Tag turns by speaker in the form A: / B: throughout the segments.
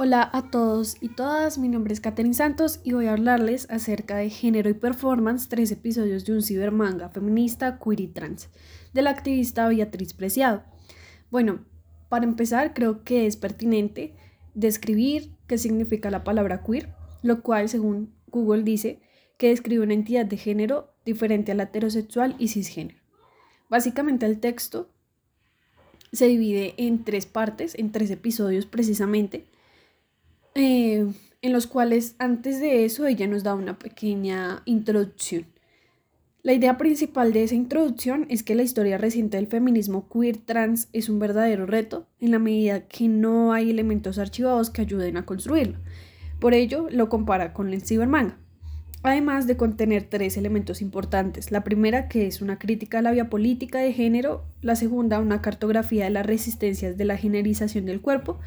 A: Hola a todos y todas, mi nombre es Katherine Santos y voy a hablarles acerca de género y performance, tres episodios de un cibermanga feminista, queer y trans, de la activista Beatriz Preciado. Bueno, para empezar creo que es pertinente describir qué significa la palabra queer, lo cual según Google dice que describe una entidad de género diferente a la heterosexual y cisgénero. Básicamente el texto se divide en tres partes, en tres episodios precisamente, eh, en los cuales antes de eso ella nos da una pequeña introducción. La idea principal de esa introducción es que la historia reciente del feminismo queer trans es un verdadero reto en la medida que no hay elementos archivados que ayuden a construirlo. Por ello, lo compara con el cibermanga. Además de contener tres elementos importantes. La primera, que es una crítica a la vía política de género. La segunda, una cartografía de las resistencias de la generización del cuerpo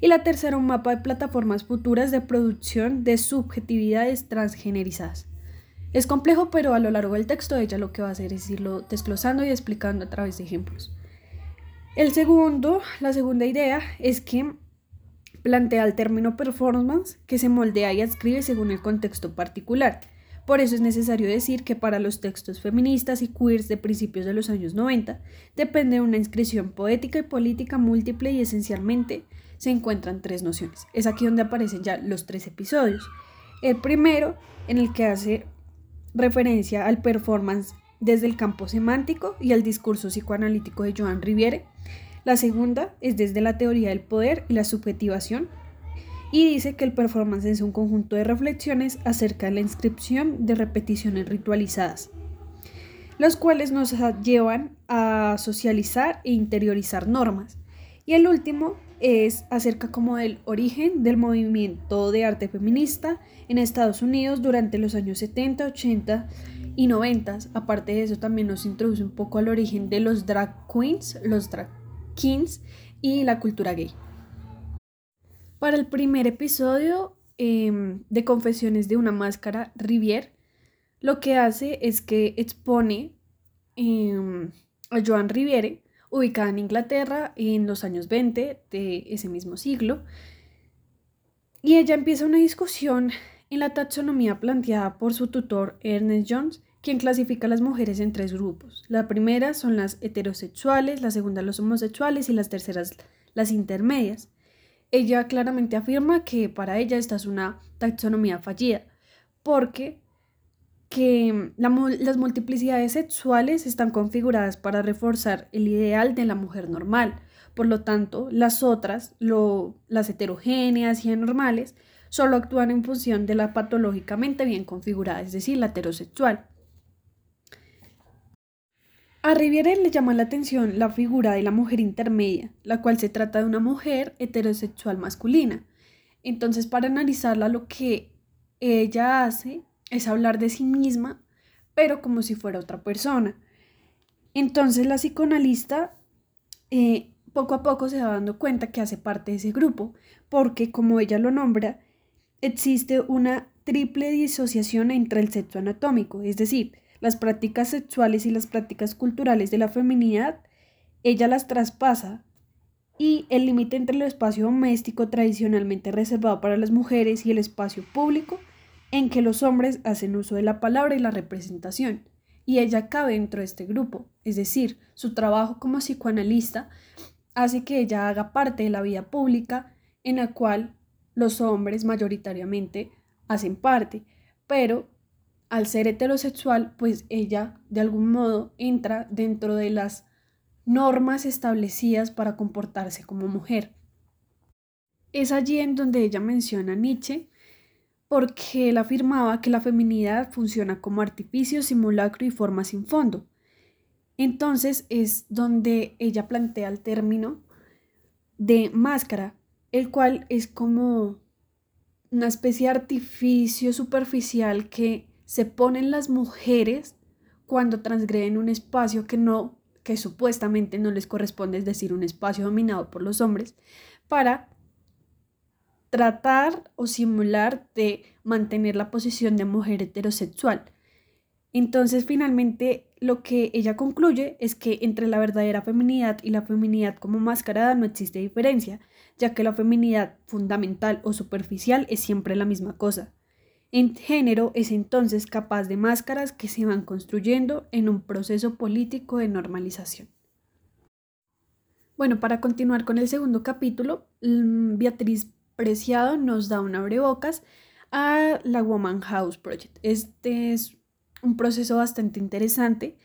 A: y la tercera un mapa de plataformas futuras de producción de subjetividades transgenerizadas. Es complejo, pero a lo largo del texto ella lo que va a hacer es irlo desglosando y explicando a través de ejemplos. El segundo, la segunda idea es que plantea el término performance que se moldea y adscribe según el contexto particular. Por eso es necesario decir que para los textos feministas y queers de principios de los años 90 depende de una inscripción poética y política múltiple y esencialmente se encuentran tres nociones. Es aquí donde aparecen ya los tres episodios. El primero, en el que hace referencia al performance desde el campo semántico y al discurso psicoanalítico de Joan Riviere. La segunda es desde la teoría del poder y la subjetivación. Y dice que el performance es un conjunto de reflexiones acerca de la inscripción de repeticiones ritualizadas, los cuales nos llevan a socializar e interiorizar normas. Y el último es acerca como del origen del movimiento de arte feminista en Estados Unidos durante los años 70, 80 y 90. Aparte de eso también nos introduce un poco al origen de los drag queens, los drag kings y la cultura gay. Para el primer episodio em, de Confesiones de una máscara, Rivière lo que hace es que expone em, a Joan Riviere ubicada en Inglaterra en los años 20 de ese mismo siglo. Y ella empieza una discusión en la taxonomía planteada por su tutor Ernest Jones, quien clasifica a las mujeres en tres grupos. La primera son las heterosexuales, la segunda los homosexuales y las terceras las intermedias. Ella claramente afirma que para ella esta es una taxonomía fallida, porque que las multiplicidades sexuales están configuradas para reforzar el ideal de la mujer normal. Por lo tanto, las otras, las heterogéneas y anormales, solo actúan en función de la patológicamente bien configurada, es decir, la heterosexual. A Riviere le llama la atención la figura de la mujer intermedia, la cual se trata de una mujer heterosexual masculina. Entonces, para analizarla, lo que ella hace es hablar de sí misma, pero como si fuera otra persona. Entonces la psicoanalista eh, poco a poco se va dando cuenta que hace parte de ese grupo, porque como ella lo nombra, existe una triple disociación entre el sexo anatómico, es decir, las prácticas sexuales y las prácticas culturales de la feminidad, ella las traspasa y el límite entre el espacio doméstico tradicionalmente reservado para las mujeres y el espacio público en que los hombres hacen uso de la palabra y la representación, y ella cabe dentro de este grupo, es decir, su trabajo como psicoanalista hace que ella haga parte de la vida pública en la cual los hombres mayoritariamente hacen parte, pero al ser heterosexual, pues ella de algún modo entra dentro de las normas establecidas para comportarse como mujer. Es allí en donde ella menciona a Nietzsche porque él afirmaba que la feminidad funciona como artificio, simulacro y forma sin fondo. Entonces es donde ella plantea el término de máscara, el cual es como una especie de artificio superficial que se ponen las mujeres cuando transgreden un espacio que no, que supuestamente no les corresponde, es decir, un espacio dominado por los hombres, para tratar o simular de mantener la posición de mujer heterosexual. Entonces, finalmente, lo que ella concluye es que entre la verdadera feminidad y la feminidad como mascarada no existe diferencia, ya que la feminidad fundamental o superficial es siempre la misma cosa. En género es entonces capaz de máscaras que se van construyendo en un proceso político de normalización. Bueno, para continuar con el segundo capítulo, mm, Beatriz Preciado nos da un abrebocas a la Woman House Project. Este es un proceso bastante interesante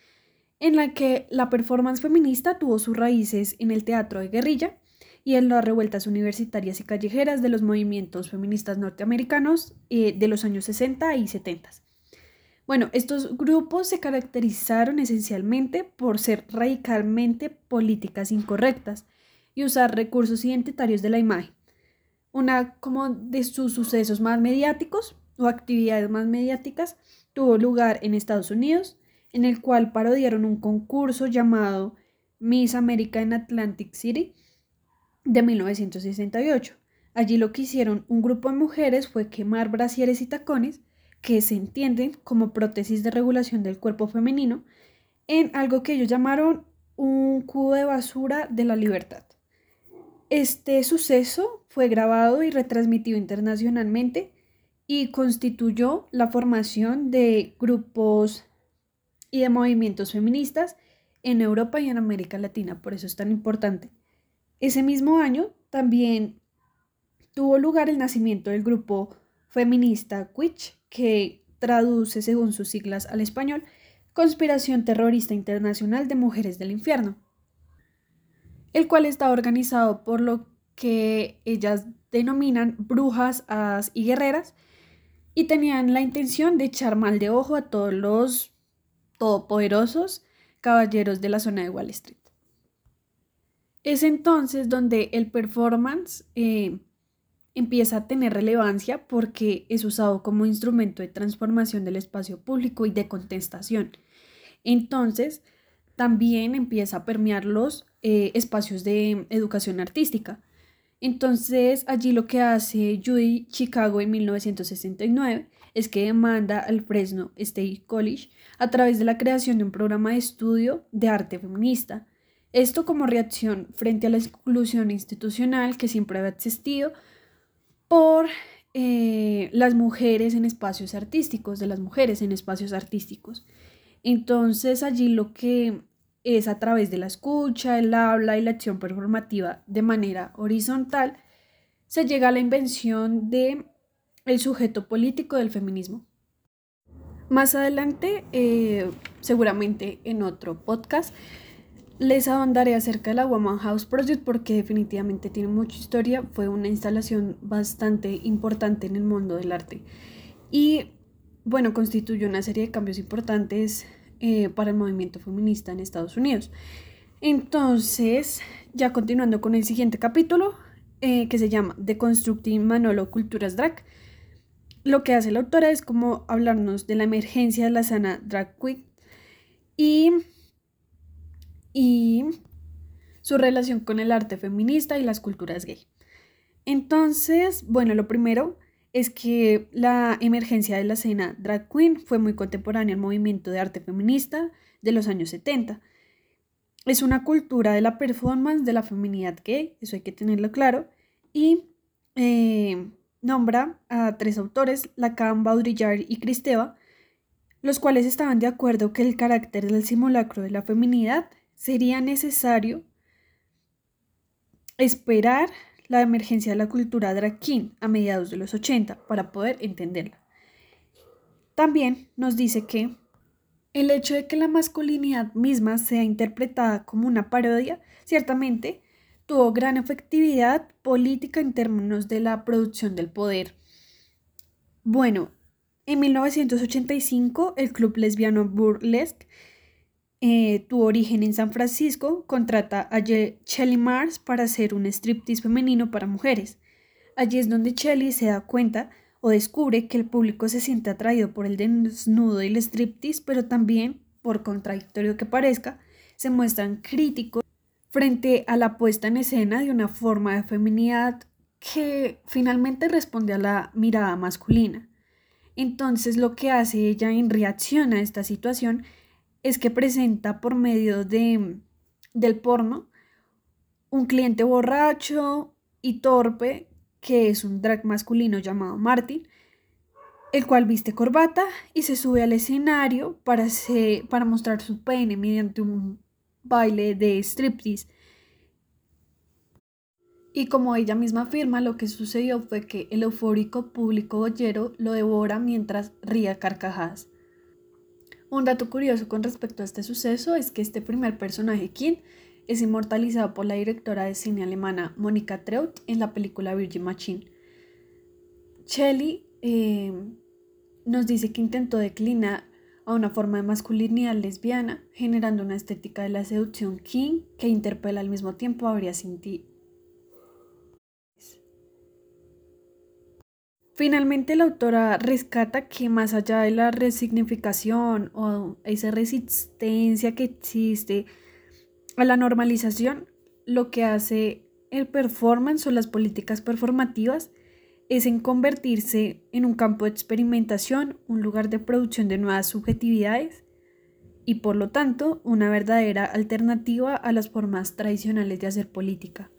A: en la que la performance feminista tuvo sus raíces en el teatro de guerrilla y en las revueltas universitarias y callejeras de los movimientos feministas norteamericanos eh, de los años 60 y 70. Bueno, estos grupos se caracterizaron esencialmente por ser radicalmente políticas incorrectas y usar recursos identitarios de la imagen. Una como de sus sucesos más mediáticos o actividades más mediáticas tuvo lugar en Estados Unidos, en el cual parodiaron un concurso llamado Miss America en Atlantic City de 1968. Allí lo que hicieron un grupo de mujeres fue quemar brasieres y tacones, que se entienden como prótesis de regulación del cuerpo femenino, en algo que ellos llamaron un cubo de basura de la libertad. Este suceso fue grabado y retransmitido internacionalmente y constituyó la formación de grupos y de movimientos feministas en Europa y en América Latina, por eso es tan importante. Ese mismo año también tuvo lugar el nacimiento del grupo feminista Quich, que traduce según sus siglas al español Conspiración Terrorista Internacional de Mujeres del Infierno, el cual está organizado por lo que ellas denominan brujas, y guerreras, y tenían la intención de echar mal de ojo a todos los todopoderosos caballeros de la zona de Wall Street. Es entonces donde el performance eh, empieza a tener relevancia porque es usado como instrumento de transformación del espacio público y de contestación. Entonces, también empieza a permear los eh, espacios de educación artística. Entonces, allí lo que hace Judy Chicago en 1969 es que demanda al Fresno State College a través de la creación de un programa de estudio de arte feminista. Esto como reacción frente a la exclusión institucional que siempre había existido por eh, las mujeres en espacios artísticos, de las mujeres en espacios artísticos. Entonces allí lo que es a través de la escucha, el habla y la acción performativa de manera horizontal, se llega a la invención de el sujeto político del feminismo. Más adelante, eh, seguramente en otro podcast, les ahondaré acerca de la Woman House Project porque definitivamente tiene mucha historia. Fue una instalación bastante importante en el mundo del arte. Y bueno, constituyó una serie de cambios importantes eh, para el movimiento feminista en Estados Unidos. Entonces, ya continuando con el siguiente capítulo, eh, que se llama Deconstructing Manolo Culturas Drag, lo que hace la autora es como hablarnos de la emergencia de la sana drag queen y, y su relación con el arte feminista y las culturas gay. Entonces, bueno, lo primero es que la emergencia de la escena drag queen fue muy contemporánea al movimiento de arte feminista de los años 70. Es una cultura de la performance de la feminidad gay, eso hay que tenerlo claro, y eh, nombra a tres autores, Lacan, Baudrillard y Cristeva, los cuales estaban de acuerdo que el carácter del simulacro de la feminidad sería necesario esperar la emergencia de la cultura drag king a mediados de los 80 para poder entenderla. También nos dice que el hecho de que la masculinidad misma sea interpretada como una parodia, ciertamente tuvo gran efectividad política en términos de la producción del poder. Bueno, en 1985 el club lesbiano Burlesque eh, tuvo origen en San Francisco, contrata a Shelly Mars para hacer un striptease femenino para mujeres. Allí es donde Shelly se da cuenta o descubre que el público se siente atraído por el desnudo y el striptease, pero también, por contradictorio que parezca, se muestran críticos frente a la puesta en escena de una forma de feminidad que finalmente responde a la mirada masculina. Entonces lo que hace ella en reacción a esta situación es que presenta por medio de, del porno un cliente borracho y torpe que es un drag masculino llamado Martin, el cual viste corbata y se sube al escenario para, para mostrar su pene mediante un baile de striptease. Y como ella misma afirma, lo que sucedió fue que el eufórico público boyero lo devora mientras ría carcajadas. Un dato curioso con respecto a este suceso es que este primer personaje, Kim, es inmortalizado por la directora de cine alemana Monika Treut en la película Virgin Machine. Shelley eh, nos dice que intentó declinar a una forma de masculinidad lesbiana, generando una estética de la seducción king que interpela al mismo tiempo habría sentido. Finalmente la autora rescata que más allá de la resignificación o esa resistencia que existe a la normalización, lo que hace el performance o las políticas performativas es en convertirse en un campo de experimentación, un lugar de producción de nuevas subjetividades y por lo tanto una verdadera alternativa a las formas tradicionales de hacer política.